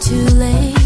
too late.